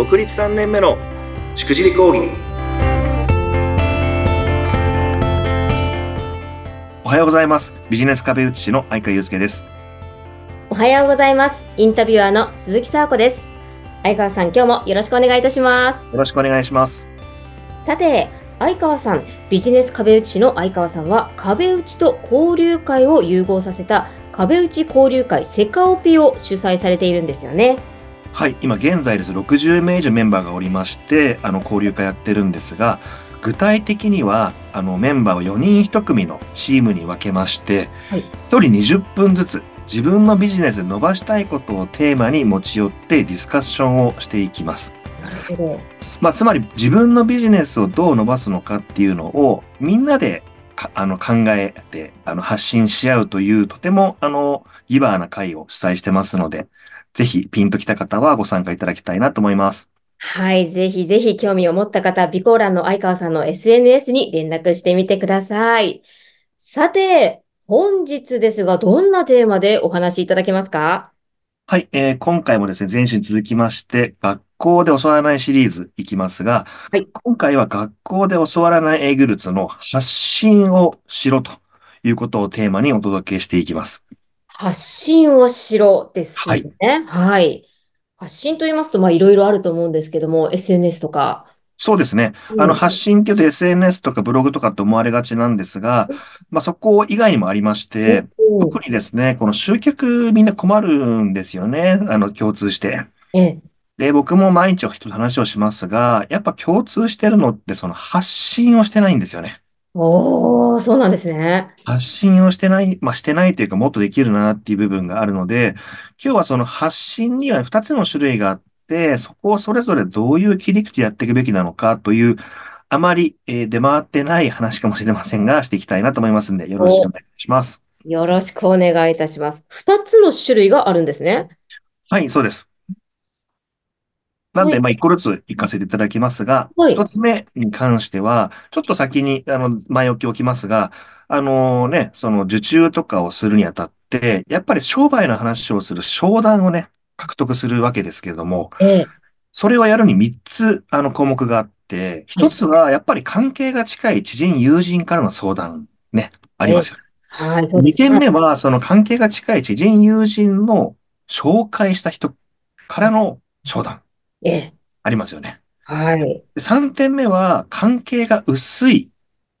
独立3年目のしくじり講義おはようございますビジネス壁打ち師の相川祐介ですおはようございます。インタビュアーの鈴木沙子です。相川さん、今日もよろしくお願いいたします。よろしくお願いしますさて、相川さん、ビジネス壁打ち師の相川さんは、壁打ちと交流会を融合させた壁打ち交流会セカオピを主催されているんですよね。はい今現在です60名以上メンバーがおりましてあの交流会やってるんですが具体的にはあのメンバーを4人1組のチームに分けまして、はい1人20分ずつ自分のビジネスで伸ばしたいことをテーマに持ち寄ってディスカッションをしていきます。なるほど。まあ、つまり自分のビジネスをどう伸ばすのかっていうのをみんなでかあの考えてあの発信し合うというとてもあのギバーな会を主催してますので、ぜひピンときた方はご参加いただきたいなと思います。はい、ぜひぜひ興味を持った方、備考欄の相川さんの SNS に連絡してみてください。さて、本日ですが、どんなテーマでお話しいただけますか？はい、えー今回もですね、前週に続きまして、学校で教わらないシリーズいきますが、はい今回は学校で教わらない英語術の発信をしろということをテーマにお届けしていきます。発信をしろですよね。はい。発信と言いますと、まあ、いろいろあると思うんですけども、SNS とか。そうですね。あの、発信っていうと SNS とかブログとかって思われがちなんですが、まあ、そこ以外にもありまして、うん特にですね、この集客みんな困るんですよね。あの、共通して。ええ、で、僕も毎日人と話をしますが、やっぱ共通してるのってその発信をしてないんですよね。おー、そうなんですね。発信をしてない、まあ、してないというかもっとできるなっていう部分があるので、今日はその発信には2つの種類があって、そこをそれぞれどういう切り口でやっていくべきなのかという、あまり、えー出回ってない話かもしれませんが、していきたいなと思いますんで、よろしくお願いします。よろしくお願いいたします。二つの種類があるんですね。はい、そうです。なんで、はい。まあ、一個ずつ行かせていただきますが、はい。一つ目に関しては、ちょっと先に、あの、前置きを置きますが、あのね、その受注とかをするにあたって、やっぱり商売の話をする商談をね、獲得するわけですけれども、ええ、それをやるに3つ、あの、項目があって、1つは、やっぱり関係が近い知人、友人からの相談、ね、ありますよね。はい、そうで2すね。点目は、その関係が近い知人、友人の紹介した人からの商談、ええ、ありますよね。はい。で3点目は、関係が薄い、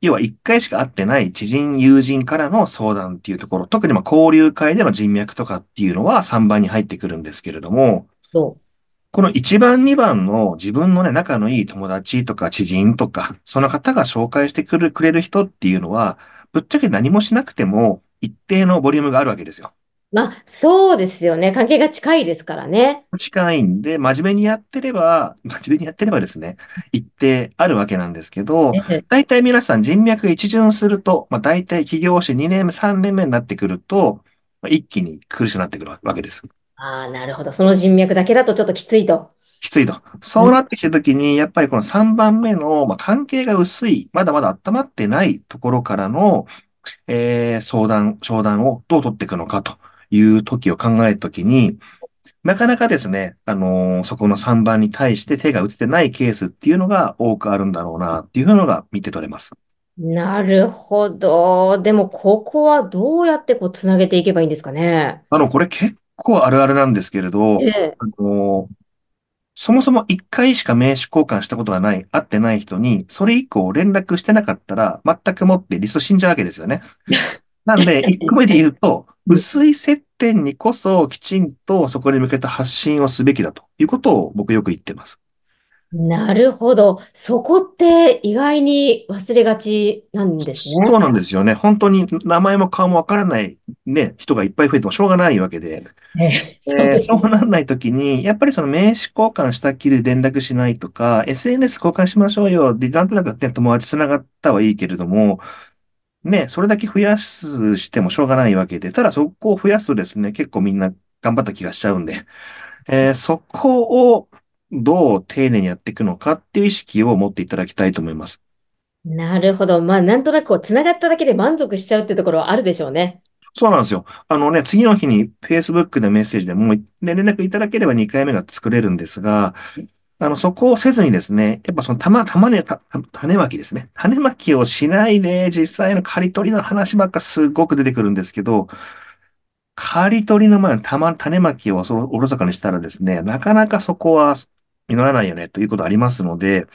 要は1回しか会ってない知人、友人からの相談っていうところ、特にまあ交流会での人脈とかっていうのは3番に入ってくるんですけれども、そこの1番、2番の自分のね、仲のいい友達とか知人とか、その方が紹介してくるくれる人っていうのは、ぶっちゃけ何もしなくても一定のボリュームがあるわけですよ。う。まあ、そうですよね。関係が近いですからね。近いんで、真面目にやってれば、真面目にやってればですね、一定あるわけなんですけど、ええ、大体皆さん人脈が一巡すると、まあ大体起業して2年目、3年目になってくると、まあ一気に苦しくなってくるわけです。ああ、なるほど。その人脈だけだとちょっときついと。きついと。そうなってきたときに、やっぱりこの3番目の、まあ、関係が薄い、まだまだ温まってないところからの、えー相談、商談をどう取っていくのかという時を考えるときに、なかなかですね、あのーそこの3番に対して手が打ててないケースっていうのが多くあるんだろうなっていうのが見て取れます。なるほど。でも、ここはどうやってこう、つなげていけばいいんですかね。あの、これ結構あるあるなんですけれど、ええ、あのーそもそも一回しか名刺交換したことがない、会ってない人に、それ以降連絡してなかったら、全くもってリスト死んじゃうわけですよね。なんで、一個目で言うと、薄い接点にこそきちんとそこに向けた発信をすべきだということを僕よく言ってます。なるほど。そこって意外に忘れがちなんですね。そうなんですよね。本当に名前も顔もわからないね、人がいっぱい増えてもしょうがないわけで。ええ、そうえーそうならないときに、やっぱりその名刺交換したっきりで連絡しないとか、SNS 交換しましょうよ。で、なんとなくね、友達繋がったはいいけれども、ね、それだけ増やすしてもしょうがないわけで、ただそこを増やすとですね、結構みんな頑張った気がしちゃうんで、えーそこをどう丁寧にやっていくのかっていう意識を持っていただきたいと思います。なるほど。まあ、なんとなくこう、つながっただけで満足しちゃうってところはあるでしょうね。そうなんですよ。あのね、次の日に Facebook でメッセージでもう、ね、連絡いただければ2回目が作れるんですが、あの、そこをせずにですね、やっぱそのたま、たまね、種まきですね。種まきをしないで、実際の刈り取りの話ばっかすごく出てくるんですけど、刈り取りの前にたま、種まきをそおろそかにしたらですね、なかなかそこは実らないよね、ということありますので、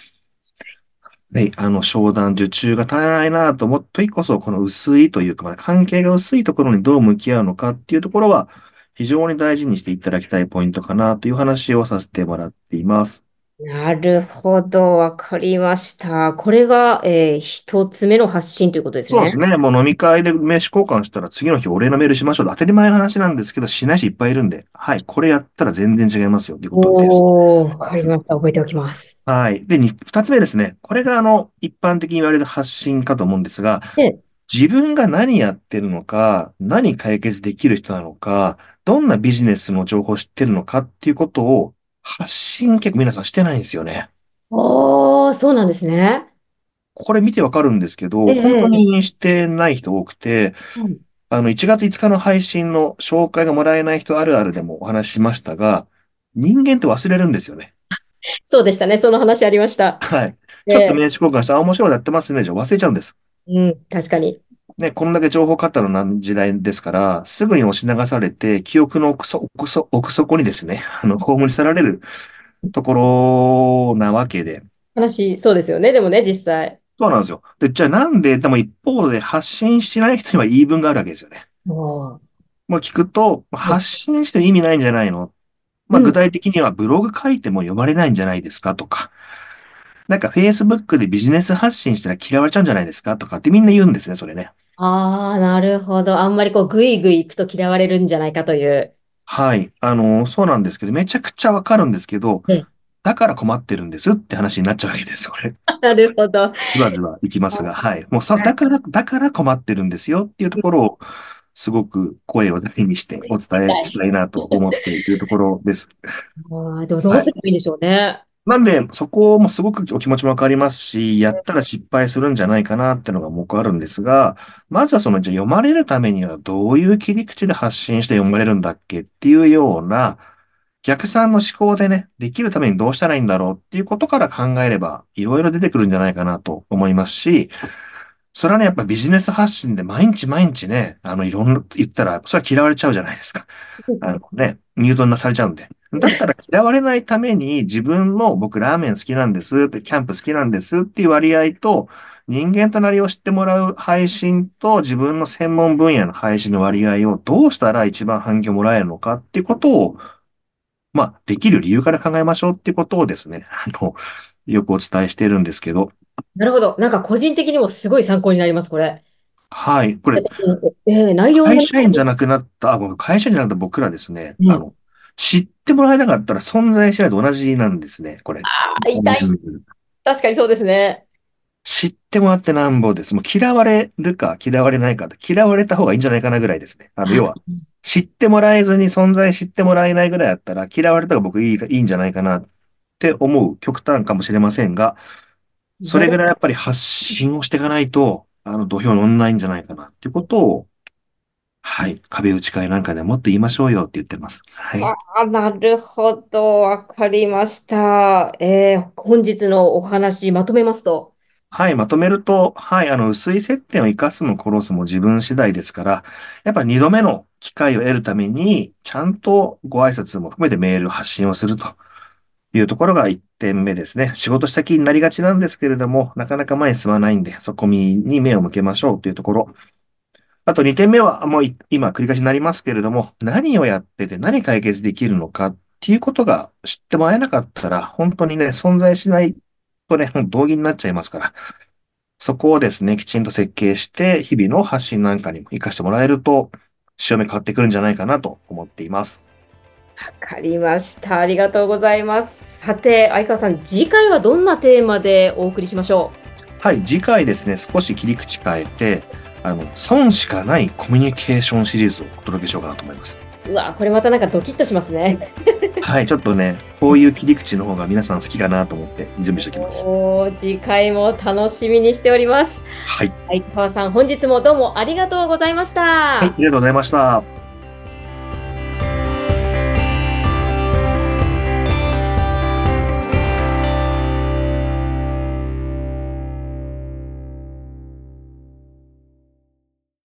はい、あの、商談、受注が足りないなと思っ時こそ、この薄いというか、関係が薄いところにどう向き合うのかっていうところは、非常に大事にしていただきたいポイントかなという話をさせてもらっています。なるほど、わかりました。これが、えー一つ目の発信ということですね。そうですね。もう飲み会で名刺交換したら次の日お礼のメールしましょう。当たり前の話なんですけど、しない人いっぱいいるんで、はい、これやったら全然違いますよっていうことです。おー、わかりました。覚えておきます。はい。で、に二つ目ですね。これがあの、一般的に言われる発信かと思うんですがで、自分が何やってるのか、何解決できる人なのか、どんなビジネスの情報を知ってるのかっていうことを発信結構皆さんしてないんですよね。おー、そうなんですね。これ見てわかるんですけど、ええ本当にしてない人多くて、うんあの、1月5日の配信の紹介がもらえない人あるあるでもお話ししましたが、人間って忘れるんですよね。そうでしたね。その話ありました。はい。えちょっと名刺交換して、あ、面白いのやってますね。じゃあ忘れちゃうんです。うん、確かに。ね、こんだけ情報過多な時代ですから、すぐに押し流されて、記憶の奥底、奥底奥底にですね、あの、葬り去られるところなわけで。話、そうですよね。でもね、実際。そうなんですよ。で、じゃあなんで、でも一方で発信しない人には言い分があるわけですよね。もう聞くと、発信しても意味ないんじゃないの？まあ、うん具体的にはブログ書いても読まれないんじゃないですかとか、なんか Facebook でビジネス発信したら嫌われちゃうんじゃないですかとかってみんな言うんですね、それね。ああ、なるほど。あんまりこう、ぐいぐい行くと嫌われるんじゃないかという。はい。あの、そうなんですけど、めちゃくちゃわかるんですけどええ、だから困ってるんですって話になっちゃうわけですよ、これ。なるほど。ずわずわいきますが、はい。もうさ、だから、だから困ってるんですよっていうところを、すごく声を大にしてお伝えしたいなと思っているところです。ああ、でもどうすればいいんでしょうね。なんで、そこもすごくお気持ちもわかりますし、やったら失敗するんじゃないかなっていうのが僕あるんですが、まずはその、じゃあ読まれるためにはどういう切り口で発信して読まれるんだっけっていうような、逆算の思考でね、できるためにどうしたらいいんだろうっていうことから考えれば、いろいろ出てくるんじゃないかなと思いますし、それはね、やっぱビジネス発信で毎日毎日ね、あの、いろんな、言ったら、それは嫌われちゃうじゃないですか。あのね、ミュートになされちゃうんで。だったら嫌われないために自分の僕ラーメン好きなんですって、キャンプ好きなんですっていう割合と、人間となりを知ってもらう配信と自分の専門分野の配信の割合をどうしたら一番反響もらえるのかっていうことを、まあ、できる理由から考えましょうっていうことをですね、あの、よくお伝えしているんですけど、なるほど。なんか個人的にもすごい参考になります、これ。はい、これ、えー内容も会社員じゃなくなった、あ、会社員じゃなくなった僕らですね、うんあの、知ってもらえなかったら存在しないと同じなんですね、これ。あ痛い。確かにそうですね。知ってもらってなんぼです。もう嫌われるか嫌われないかって嫌われた方がいいんじゃないかなぐらいですね。あの、要は、知ってもらえずに存在知ってもらえないぐらいだったら嫌われた方が僕いい、いいんじゃないかなって思う極端かもしれませんが、それぐらいやっぱり発信をしていかないと、あの、土俵に乗んないんじゃないかなっていうことを、はい、壁打ち会なんかでもっと言いましょうよって言ってます。はい。ああ、なるほど。わかりました。えー本日のお話まとめますと。はい、まとめると、はい、あの、薄い接点を生かすも殺すも自分次第ですから、やっぱ二度目の機会を得るために、ちゃんとご挨拶も含めてメール発信をするというところが一点目ですね。仕事した気になりがちなんですけれども、なかなか前に進まないんで、そこに目を向けましょうというところ。あと二点目は、もうい今繰り返しになりますけれども、何をやってて何解決できるのかっていうことが知ってもらえなかったら、本当にね、存在しないとね、同義になっちゃいますから、そこをですね、きちんと設計して、日々の発信なんかにも活かしてもらえると、潮目変わってくるんじゃないかなと思っています。わかりました。ありがとうございます。さて、相川さん、次回はどんなテーマでお送りしましょはい、次回ですね、少し切り口変えて、あの、損しかないコミュニケーションシリーズをお届けしようかなと思います。ううわ、これまたなんかドキッとしますね。はい、ちょっとね、こういう切り口の方が皆さん好きかなと思って準備しておきます。おー次回も楽しみにしております。はい、相川さん、本日もどうもありがとうございました。はい、ありがとうございました。